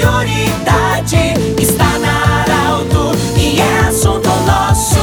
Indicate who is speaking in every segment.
Speaker 1: prioridade está na Arauto e é assunto nosso.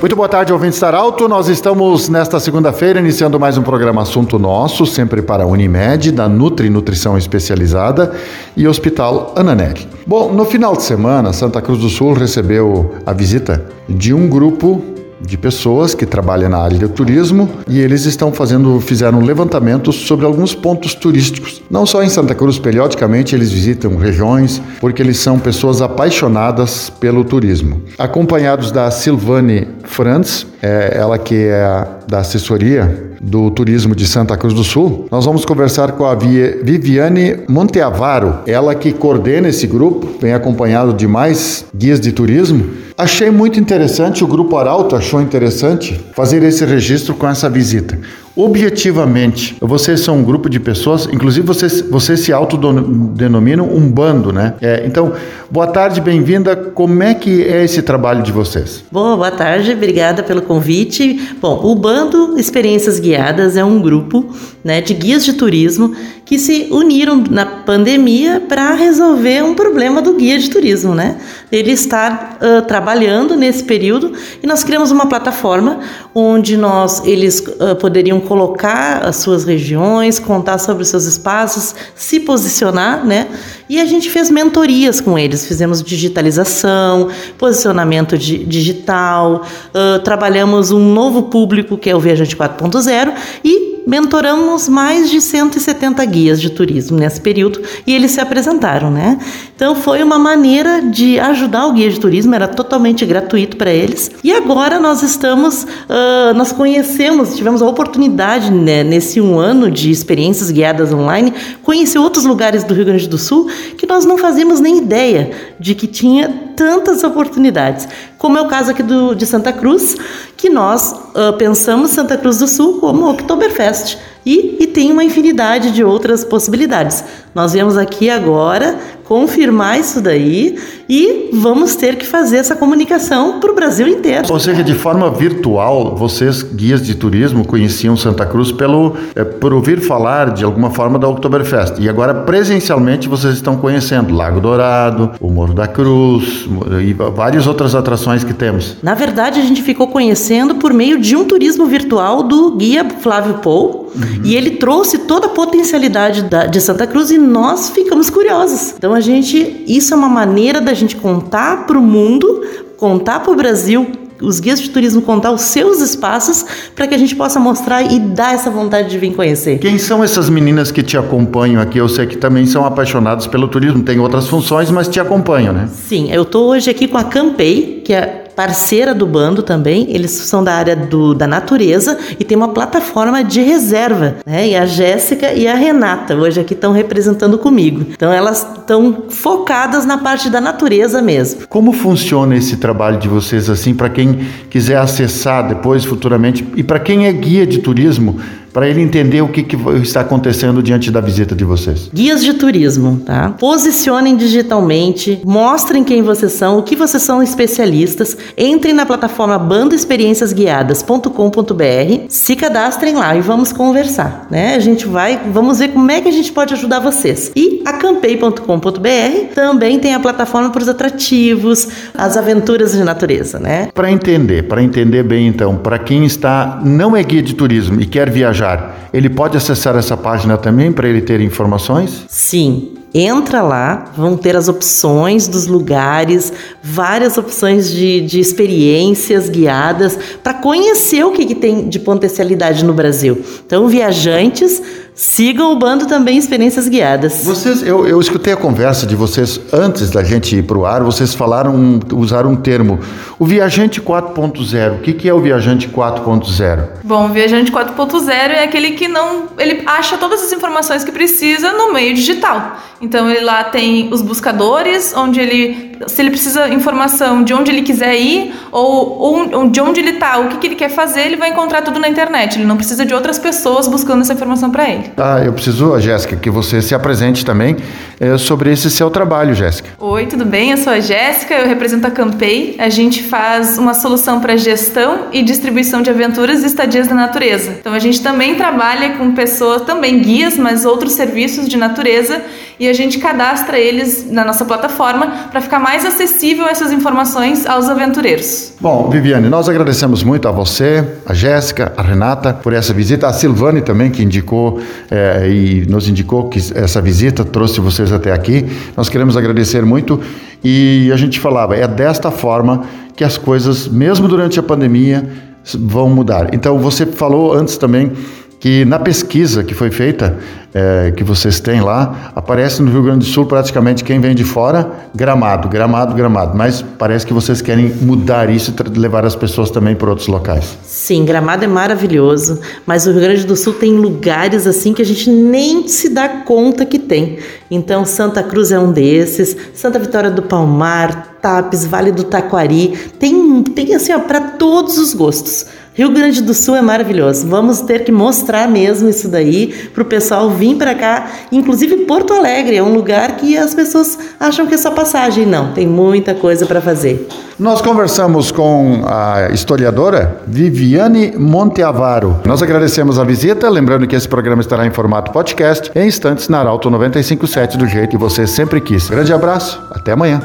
Speaker 2: Muito boa tarde, ouvintes da Arauto. Nós estamos nesta segunda-feira iniciando mais um programa Assunto Nosso, sempre para a Unimed, da Nutri Nutrição Especializada e Hospital Ananelli. Bom, no final de semana, Santa Cruz do Sul recebeu a visita de um grupo de pessoas que trabalham na área de turismo e eles estão fazendo, fizeram levantamentos sobre alguns pontos turísticos. Não só em Santa Cruz, periodicamente eles visitam regiões porque eles são pessoas apaixonadas pelo turismo. Acompanhados da Silvane Franz, é, ela que é da assessoria do turismo de Santa Cruz do Sul, nós vamos conversar com a Viviane Monteavaro, ela que coordena esse grupo, vem acompanhado de mais guias de turismo Achei muito interessante, o Grupo Arauto achou interessante fazer esse registro com essa visita. Objetivamente, vocês são um grupo de pessoas, inclusive vocês, vocês se autodenominam um bando, né? É, então, boa tarde, bem-vinda. Como é que é esse trabalho de vocês?
Speaker 3: Boa, boa tarde, obrigada pelo convite. Bom, o Bando Experiências Guiadas é um grupo né, de guias de turismo que se uniram na pandemia para resolver um problema do guia de turismo, né? Ele está uh, trabalhando nesse período e nós criamos uma plataforma onde nós eles uh, poderiam colocar as suas regiões, contar sobre os seus espaços, se posicionar, né? E a gente fez mentorias com eles, fizemos digitalização, posicionamento digital, uh, trabalhamos um novo público que é o Viajante 4.0 e mentoramos mais de 170 guias de turismo nesse período e eles se apresentaram, né? Então foi uma maneira de ajudar o guia de turismo, era totalmente gratuito para eles. E agora nós estamos, uh, nós conhecemos, tivemos a oportunidade né, nesse um ano de experiências guiadas online, conhecer outros lugares do Rio Grande do Sul que nós não fazíamos nem ideia de que tinha tantas oportunidades, como é o caso aqui do, de Santa Cruz, que nós uh, pensamos Santa Cruz do Sul como Oktoberfest e, e tem uma infinidade de outras possibilidades. Nós viemos aqui agora confirmar isso daí e vamos ter que fazer essa comunicação para o Brasil inteiro.
Speaker 2: Ou seja, de forma virtual, vocês, guias de turismo, conheciam Santa Cruz pelo, é, por ouvir falar de alguma forma da Oktoberfest. E agora, presencialmente, vocês estão conhecendo Lago Dourado, o Morro da Cruz e várias outras atrações que temos.
Speaker 3: Na verdade, a gente ficou conhecendo por meio de um turismo virtual do guia Flávio Pou. Uhum. E ele trouxe toda a potencialidade da, de Santa Cruz e nós ficamos curiosos. Então a gente, isso é uma maneira da gente contar para o mundo, contar para o Brasil os guias de turismo contar os seus espaços para que a gente possa mostrar e dar essa vontade de vir conhecer.
Speaker 2: Quem são essas meninas que te acompanham aqui? Eu sei que também são apaixonadas pelo turismo, tem outras funções, mas te acompanham, né?
Speaker 3: Sim, eu estou hoje aqui com a Campei, que é parceira do bando também, eles são da área do, da natureza e tem uma plataforma de reserva, né? E a Jéssica e a Renata hoje aqui estão representando comigo. Então elas estão focadas na parte da natureza mesmo.
Speaker 2: Como funciona esse trabalho de vocês assim para quem quiser acessar depois futuramente e para quem é guia de turismo? Para ele entender o que, que, está acontecendo diante da visita de vocês.
Speaker 3: Guias de turismo, tá? Posicionem digitalmente, mostrem quem vocês são, o que vocês são especialistas, entrem na plataforma bandoexperienciasguiadas.com.br, se cadastrem lá e vamos conversar, né? A gente vai, vamos ver como é que a gente pode ajudar vocês. E a campei.com.br também tem a plataforma para os atrativos, as aventuras de natureza, né?
Speaker 2: Para entender, para entender bem então, para quem está não é guia de turismo e quer viajar ele pode acessar essa página também para ele ter informações?
Speaker 3: Sim. Entra lá, vão ter as opções dos lugares, várias opções de, de experiências guiadas para conhecer o que, que tem de potencialidade no Brasil. Então, viajantes Sigam o bando também Experiências Guiadas.
Speaker 2: Vocês, eu, eu escutei a conversa de vocês antes da gente ir para o ar, vocês falaram, usaram um termo, o viajante 4.0. O que, que é o viajante 4.0?
Speaker 4: Bom, o viajante 4.0 é aquele que não, ele acha todas as informações que precisa no meio digital. Então ele lá tem os buscadores, onde ele, se ele precisa informação de onde ele quiser ir ou, ou de onde ele está, o que, que ele quer fazer, ele vai encontrar tudo na internet. Ele não precisa de outras pessoas buscando essa informação para ele.
Speaker 2: Ah, eu preciso, Jéssica, que você se apresente também é, sobre esse seu trabalho, Jéssica.
Speaker 4: Oi, tudo bem? Eu sou a Jéssica, eu represento a Campei. A gente faz uma solução para gestão e distribuição de aventuras e estadias da natureza. Então a gente também trabalha com pessoas, também guias, mas outros serviços de natureza e a gente cadastra eles na nossa plataforma para ficar mais acessível essas informações aos aventureiros.
Speaker 2: Bom, Viviane, nós agradecemos muito a você, a Jéssica, a Renata por essa visita, a Silvane também que indicou é, e nos indicou que essa visita trouxe vocês até aqui. Nós queremos agradecer muito e a gente falava, é desta forma que as coisas, mesmo durante a pandemia, vão mudar. Então, você falou antes também que na pesquisa que foi feita, é, que vocês têm lá, aparece no Rio Grande do Sul praticamente quem vem de fora, gramado, gramado, gramado. Mas parece que vocês querem mudar isso e levar as pessoas também para outros locais.
Speaker 3: Sim, gramado é maravilhoso, mas o Rio Grande do Sul tem lugares assim que a gente nem se dá conta que tem. Então, Santa Cruz é um desses, Santa Vitória do Palmar, Tapes, Vale do Taquari, tem, tem assim, para todos os gostos. Rio Grande do Sul é maravilhoso. Vamos ter que mostrar mesmo isso daí para o pessoal vir para cá. Inclusive Porto Alegre é um lugar que as pessoas acham que é só passagem. Não, tem muita coisa para fazer.
Speaker 2: Nós conversamos com a historiadora Viviane Monteavaro. Nós agradecemos a visita, lembrando que esse programa estará em formato podcast em instantes na Arauto 957 do jeito que você sempre quis. Grande abraço, até amanhã.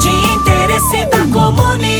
Speaker 1: De interesse da comunidade,